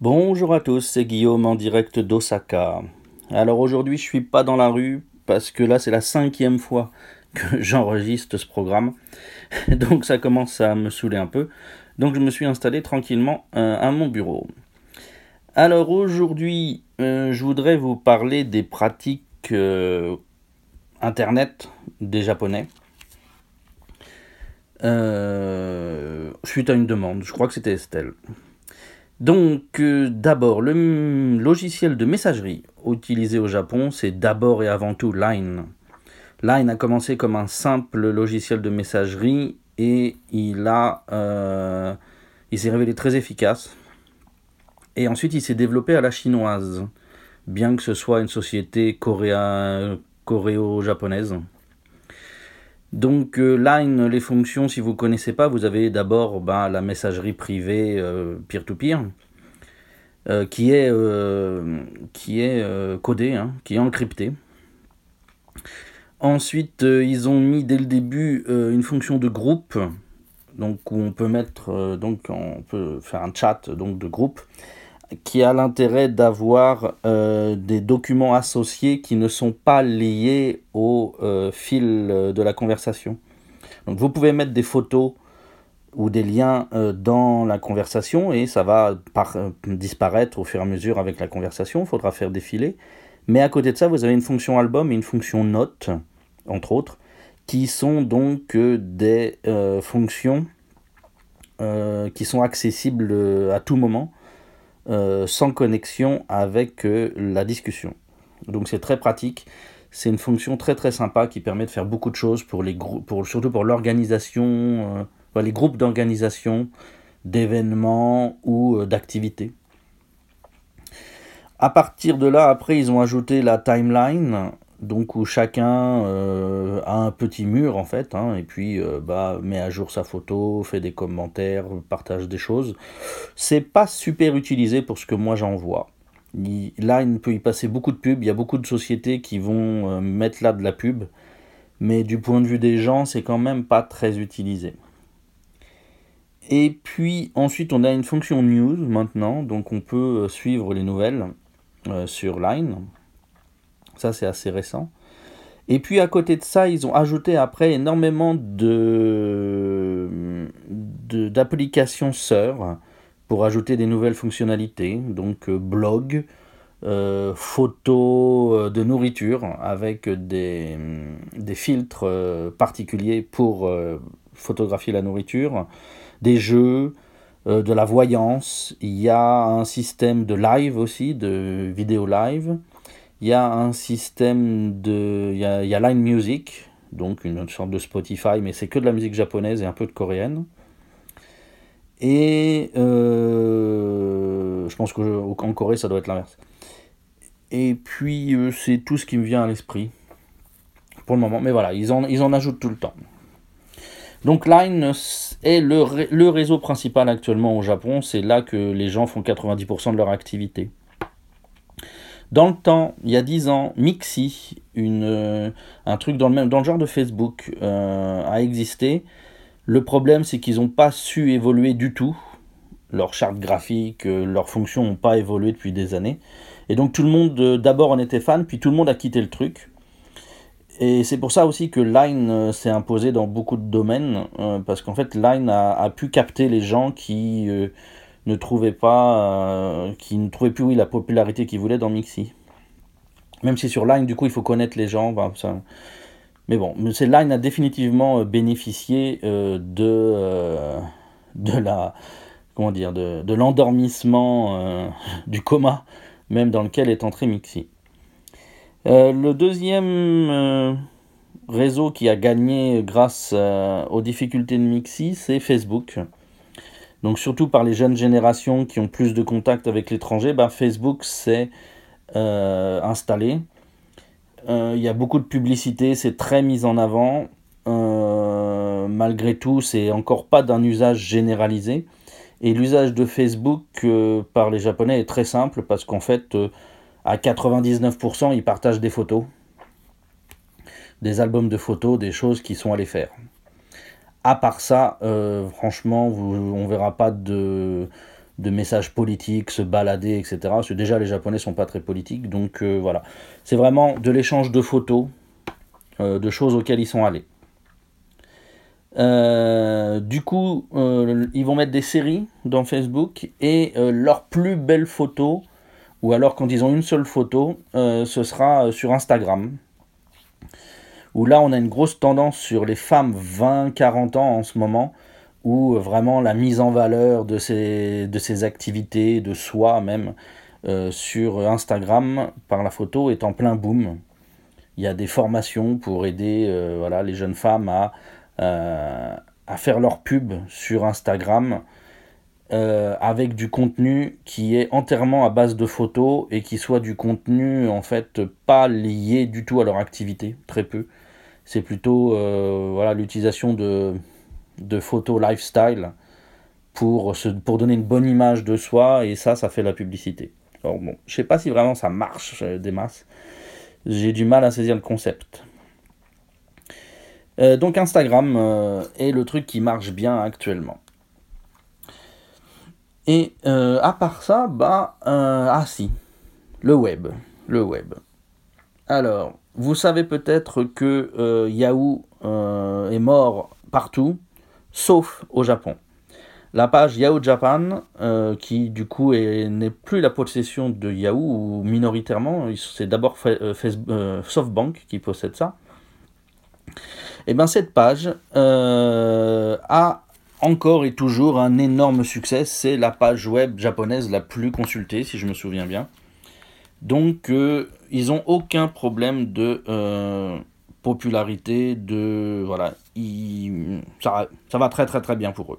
Bonjour à tous, c'est Guillaume en direct d'Osaka. Alors aujourd'hui je suis pas dans la rue parce que là c'est la cinquième fois que j'enregistre ce programme. Donc ça commence à me saouler un peu. Donc je me suis installé tranquillement euh, à mon bureau. Alors aujourd'hui euh, je voudrais vous parler des pratiques euh, internet des japonais. suite à une demande, je crois que c'était Estelle. Donc euh, d'abord, le logiciel de messagerie utilisé au Japon, c'est d'abord et avant tout Line. Line a commencé comme un simple logiciel de messagerie et il a, euh, il s'est révélé très efficace. Et ensuite, il s'est développé à la chinoise, bien que ce soit une société coréo-japonaise. Donc euh, Line, les fonctions, si vous ne connaissez pas, vous avez d'abord ben, la messagerie privée euh, peer-to-peer, euh, qui est, codée, hein, qui est encryptée. Ensuite, ils ont mis dès le début une fonction de groupe, donc où on peut mettre, donc on peut faire un chat donc de groupe qui a l'intérêt d'avoir euh, des documents associés qui ne sont pas liés au euh, fil de la conversation. Donc vous pouvez mettre des photos ou des liens euh, dans la conversation et ça va disparaître au fur et à mesure avec la conversation, il faudra faire défiler. Mais à côté de ça, vous avez une fonction album et une fonction note, entre autres, qui sont donc des fonctions qui sont accessibles à tout moment euh, sans connexion avec euh, la discussion. Donc c'est très pratique. C'est une fonction très très sympa qui permet de faire beaucoup de choses pour les pour, surtout pour l'organisation, euh, les groupes d'organisation, d'événements ou d'activités. À partir de là, après, ils ont ajouté la timeline donc où chacun euh, a un petit mur en fait, hein, et puis euh, bah, met à jour sa photo, fait des commentaires, partage des choses. C'est pas super utilisé pour ce que moi j'en vois. il peut y passer beaucoup de pubs, il y a beaucoup de sociétés qui vont euh, mettre là de la pub, mais du point de vue des gens, c'est quand même pas très utilisé. Et puis ensuite, on a une fonction news maintenant, donc on peut suivre les nouvelles sur Line. Ça, c'est assez récent. Et puis à côté de ça, ils ont ajouté après énormément de d'applications sœurs pour ajouter des nouvelles fonctionnalités. Donc euh, blog, euh, photos euh, de nourriture avec des, des filtres particuliers pour photographier la nourriture, des jeux, de la voyance. Il y a un système de live aussi, de vidéo live. Il y a un système de. Il y a, Line Music, donc une sorte de Spotify, mais c'est que de la musique japonaise et un peu de coréenne. Et euh, je pense qu'en Corée, ça doit être l'inverse. Et puis, euh, c'est tout ce qui me vient à l'esprit pour le moment. Mais voilà, ils en, ils en ajoutent tout le temps. Donc Line est le, le réseau principal actuellement au Japon. C'est là que les gens font 90% de leur activité. Dans le temps, il y a 10 ans, Mixi, euh, un truc dans le, même, genre de Facebook, euh, a existé. Le problème, c'est qu'ils n'ont pas su évoluer du tout. Leur charte graphique, euh, leurs fonctions n'ont pas évolué depuis des années. Et donc tout le monde, d'abord, en était fan, puis tout le monde a quitté le truc. Et c'est pour ça aussi que Line s'est imposé dans beaucoup de domaines, parce qu'en fait, Line a, pu capter les gens qui ne trouvait pas, euh, qui ne trouvait plus la popularité qu'il voulait dans Mixi. Même si sur Line, du coup, il faut connaître les gens. ça... Mais bon, c'est Line a définitivement euh, bénéficié euh, de, de la comment dire de, de l'endormissement du coma même dans lequel est entré Mixi. le deuxième réseau qui a gagné grâce aux difficultés de Mixi, c'est Facebook. Donc surtout par les jeunes générations qui ont plus de contact avec l'étranger, ben, Facebook s'est euh, installé. Euh, il y a beaucoup de publicité, c'est très mis en avant. Euh, malgré tout, c'est encore pas d'un usage généralisé. Et l'usage de Facebook par les Japonais est très simple parce qu'en fait, à 99%, ils partagent des photos, des albums de photos, des choses qu'ils sont allés faire à part ça, euh, franchement, vous, on verra pas de, messages politiques, se balader, etc. Parce que déjà les Japonais sont pas très politiques, donc euh, voilà. C'est vraiment de l'échange de photos, euh, de choses auxquelles ils sont allés. Du coup, ils vont mettre des séries dans Facebook et leurs plus belles photos, ou alors quand ils ont une seule photo, ce sera sur Instagram. Où là, on a une grosse tendance sur les femmes 20-40 ans en ce moment, où vraiment la mise en valeur de ces, activités, de soi même, euh, sur Instagram par la photo est en plein boom. Il y a des formations pour aider euh, voilà, les jeunes femmes euh, à faire leur pub sur Instagram avec du contenu qui est entièrement à base de photos et qui soit du contenu en fait pas lié du tout à leur activité, très peu. C'est plutôt voilà l'utilisation de de photos lifestyle pour, donner une bonne image de soi et ça, ça fait la publicité. Alors bon, je sais pas si vraiment ça marche euh, des masses. J'ai du mal à saisir le concept. Euh, donc Instagram euh, est le truc qui marche bien actuellement. Et à part ça, bah, ah si, le web, le web. Alors, vous savez peut-être que Yahoo est mort partout, sauf au Japon. La page Yahoo Japan, euh, qui du coup n'est plus la possession de Yahoo, ou minoritairement, c'est d'abord euh, euh, SoftBank qui possède ça. Et eh bien cette page a encore et toujours un énorme succès. C'est la page web japonaise la plus consultée, si je me souviens bien. Donc ils n'ont aucun problème de popularité, de voilà, ça, ça, va très très très bien pour eux.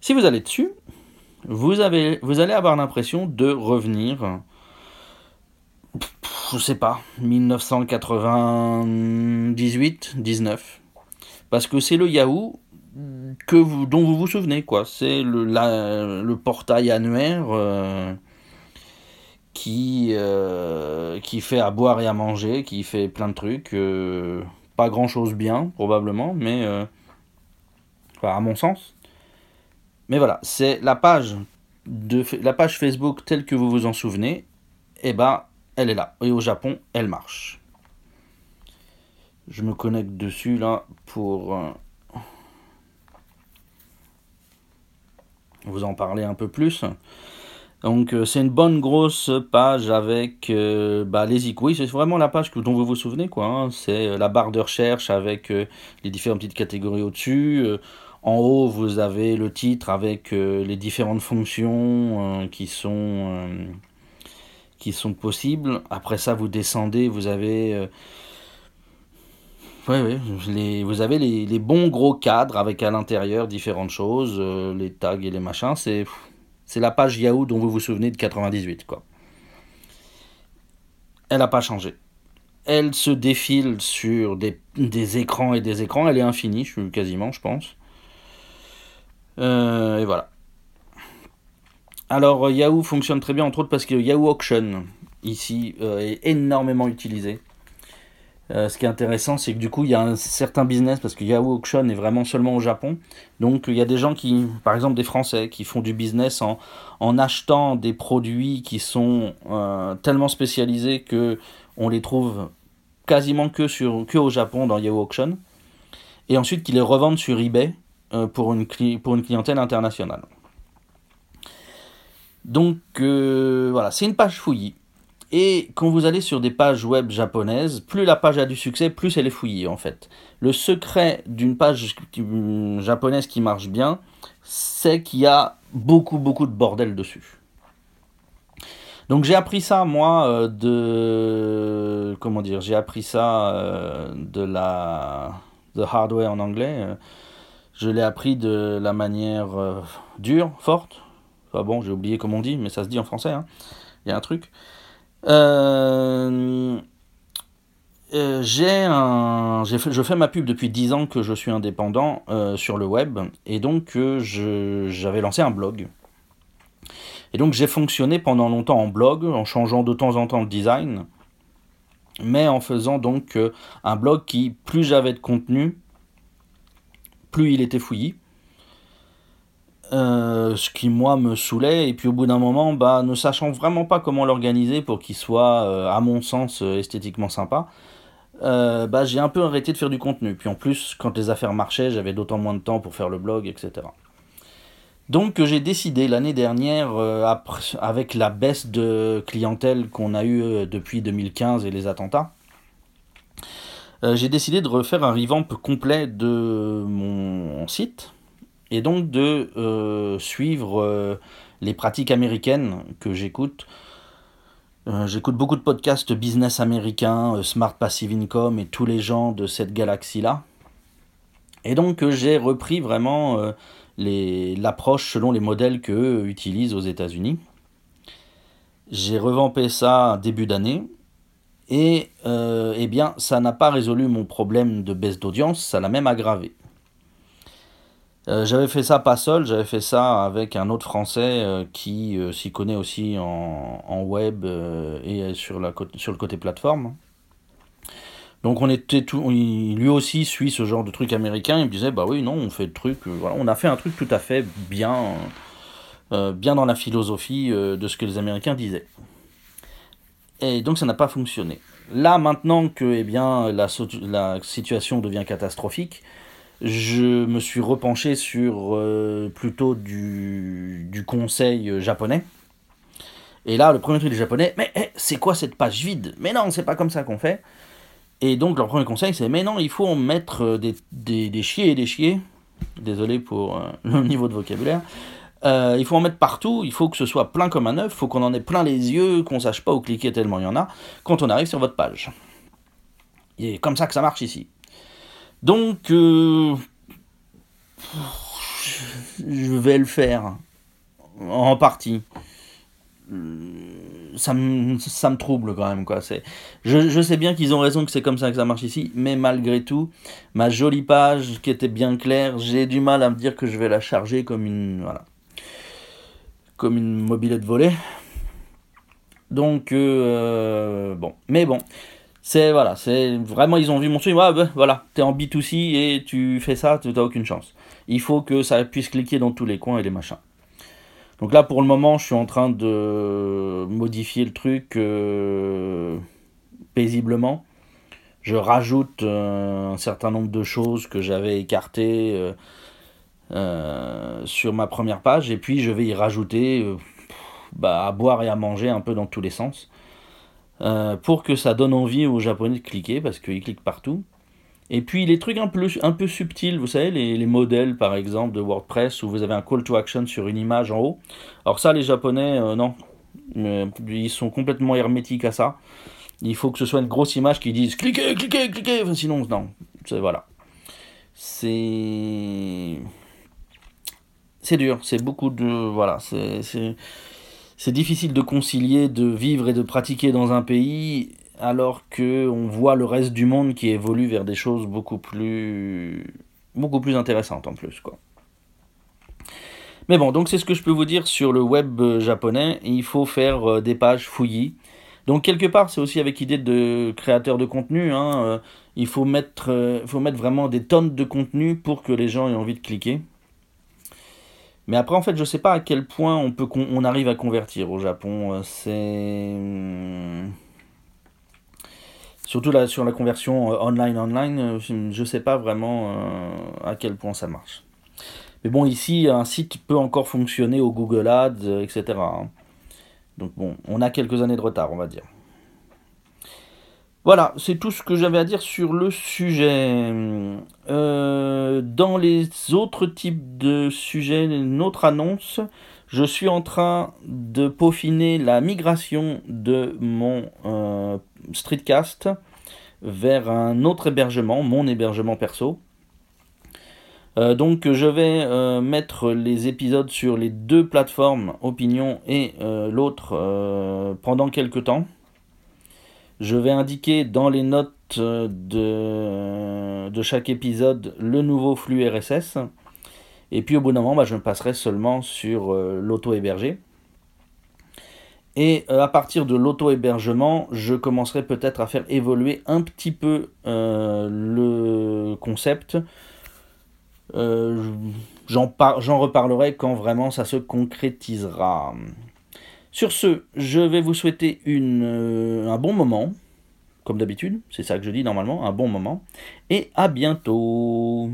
Si vous allez dessus, vous, allez avoir l'impression de revenir, je sais pas, 1998, 19, parce que c'est le Yahoo dont vous vous souvenez, quoi. C'est le, le portail annuaire. Euh, qui, euh, qui fait à boire et à manger, qui fait plein de trucs. Euh, pas grand chose bien, probablement, mais euh, à mon sens. Mais voilà, c'est la page, de, la page Facebook telle que vous vous en souvenez, et eh ben, elle est là. Et au Japon, elle marche. Je me connecte dessus là pour vous en parler un peu plus. Donc euh, c'est une bonne grosse page avec euh, bah, les icônes. C'est vraiment la page dont vous vous souvenez. quoi. Hein. C'est euh, la barre de recherche avec les différentes petites catégories au-dessus. en haut, vous avez le titre avec les différentes fonctions qui, sont, qui sont possibles. Après ça, vous descendez, vous avez... Oui, oui, vous avez les, les, bons gros cadres avec à l'intérieur différentes choses, les tags et les machins. C'est c'est la page Yahoo dont vous vous souvenez de 98, quoi. Elle n'a pas changé. Elle se défile sur des, écrans et des écrans. Elle est infinie, quasiment, je pense. Euh, et voilà. Alors, Yahoo fonctionne très bien, entre autres parce que Yahoo Auction, ici, euh, est énormément utilisé. Euh, ce qui est intéressant, c'est que du coup, il y a un certain business parce que Yahoo Auction est vraiment seulement au Japon. Donc, il y a des gens qui, par exemple des Français, qui font du business en, en achetant des produits qui sont euh, tellement spécialisés que on les trouve quasiment que, sur, que au Japon dans Yahoo Auction. Et ensuite, qui les revendent sur eBay euh, pour, une pour une clientèle internationale. Donc, voilà, c'est une page fouillie. Et quand vous allez sur des pages web japonaises, plus la page a du succès, plus elle est fouillée en fait. Le secret d'une page japonaise qui marche bien, c'est qu'il y a beaucoup beaucoup de bordel dessus. Donc j'ai appris ça moi euh, de comment dire, j'ai appris ça euh, de la de hardware en anglais. Je l'ai appris de la manière euh, dure, forte. Enfin bon, j'ai oublié comment on dit, mais ça se dit en français. Hein. Il y a un truc. Euh, euh, j'ai un, je fais ma pub depuis 10 ans que je suis indépendant euh, sur le web et donc je, j'avais lancé un blog. Et donc j'ai fonctionné pendant longtemps en blog en changeant de temps en temps le design, mais en faisant donc un blog qui plus j'avais de contenu, plus il était fouillis. Ce qui moi me saoulait, et puis au bout d'un moment, bah, ne sachant vraiment pas comment l'organiser pour qu'il soit, à mon sens, esthétiquement sympa, bah, j'ai un peu arrêté de faire du contenu. Puis en plus, quand les affaires marchaient, j'avais d'autant moins de temps pour faire le blog, etc. Donc j'ai décidé l'année dernière, avec la baisse de clientèle qu'on a eue depuis 2015 et les attentats, euh, j'ai décidé de refaire un revamp complet de mon site et donc de euh, suivre euh, les pratiques américaines que j'écoute. j'écoute beaucoup de podcasts business américains, Smart Passive Income et tous les gens de cette galaxie-là. Et donc j'ai repris vraiment l'approche selon les modèles qu'eux utilisent aux États-Unis. J'ai revampé ça début d'année et euh, eh bien, ça n'a pas résolu mon problème de baisse d'audience, ça l'a même aggravé. Euh, j'avais fait ça pas seul, j'avais fait ça avec un autre Français euh, qui s'y connaît aussi en, web et sur, la, sur le côté plateforme. Donc on était tout, lui aussi suit ce genre de truc américain. Il me disait bah oui non on fait le truc, voilà, on a fait un truc tout à fait bien, bien dans la philosophie de ce que les Américains disaient. Et donc ça n'a pas fonctionné. Là, maintenant que eh bien, la, la situation devient catastrophique, je me suis repenché sur euh, plutôt du, du, conseil japonais. Et là, le premier truc des japonais, mais eh, c'est quoi cette page vide? Mais non, c'est pas comme ça qu'on fait. Et donc, leur premier conseil, c'est mais non, il faut mettre des, des, des chiés et des chiés. Désolé pour euh, le niveau de vocabulaire. Euh, il faut en mettre partout, il faut que ce soit plein comme un œuf, il faut qu'on en ait plein les yeux, qu'on sache pas où cliquer tellement il y en a, quand on arrive sur votre page. Et comme ça que ça marche ici. Donc, euh, je vais le faire, en partie. Ça me, ça me trouble quand même. Quoi. Je, je sais bien qu'ils ont raison que c'est comme ça que ça marche ici, mais malgré tout, ma jolie page qui était bien claire, j'ai du mal à me dire que je vais la charger comme une... Voilà comme une mobilette volée. Donc, euh, bon. Mais bon, c'est voilà, c'est vraiment, ils ont vu mon truc. Ouais, ben, voilà, t'es en B2C et tu fais ça, tu n'as aucune chance. Il faut que ça puisse cliquer dans tous les coins et les machins. Donc là, pour le moment, je suis en train de modifier le truc euh, paisiblement. Je rajoute euh, un certain nombre de choses que j'avais écartées euh, sur ma première page et puis je vais y rajouter bah, à boire et à manger un peu dans tous les sens euh, pour que ça donne envie aux japonais de cliquer parce qu'ils cliquent partout. Et puis les trucs un peu, un peu subtils, vous savez, les, les, modèles par exemple de WordPress où vous avez un call to action sur une image en haut. Alors ça, les japonais, non, ils sont complètement hermétiques à ça. Il faut que ce soit une grosse image qui dise cliquez, cliquez, cliquez, sinon, non, voilà. C'est c'est dur, c'est beaucoup de. Voilà, c'est difficile de concilier, de vivre et de pratiquer dans un pays alors que on voit le reste du monde qui évolue vers des choses beaucoup plus beaucoup plus intéressantes en plus quoi. Mais bon, donc c'est ce que je peux vous dire sur le web japonais. Il faut faire euh, des pages fouillis. Donc quelque part, c'est aussi avec idée de créateur de contenu. Hein, euh, il faut mettre, euh, faut mettre vraiment des tonnes de contenu pour que les gens aient envie de cliquer. Mais après, en fait, je sais pas à quel point on, peut on arrive à convertir au Japon. Euh, c'est. Hmm, surtout là, sur la conversion online-online, euh, euh, je sais pas vraiment à quel point ça marche. Mais bon, ici, un site peut encore fonctionner au Google Ads, etc. Hein. Donc bon, on a quelques années de retard, on va dire. Voilà, c'est tout ce que j'avais à dire sur le sujet. Euh, dans les autres types de sujets, une autre annonce, je suis en train de peaufiner la migration de mon euh, streetcast vers un autre hébergement, mon hébergement perso. Euh, donc je vais mettre les épisodes sur les deux plateformes, Opinion et l'autre, pendant quelques temps. Je vais indiquer dans les notes de, de chaque épisode le nouveau flux RSS. Et puis au bout d'un moment, bah, je me passerai seulement sur euh, l'auto-hébergé. Et euh, à partir de l'auto-hébergement, je commencerai peut-être à faire évoluer un petit peu euh, le concept. j'en reparlerai quand vraiment ça se concrétisera. Sur ce, je vais vous souhaiter euh, un bon moment, comme d'habitude, c'est ça que je dis normalement, un bon moment, et à bientôt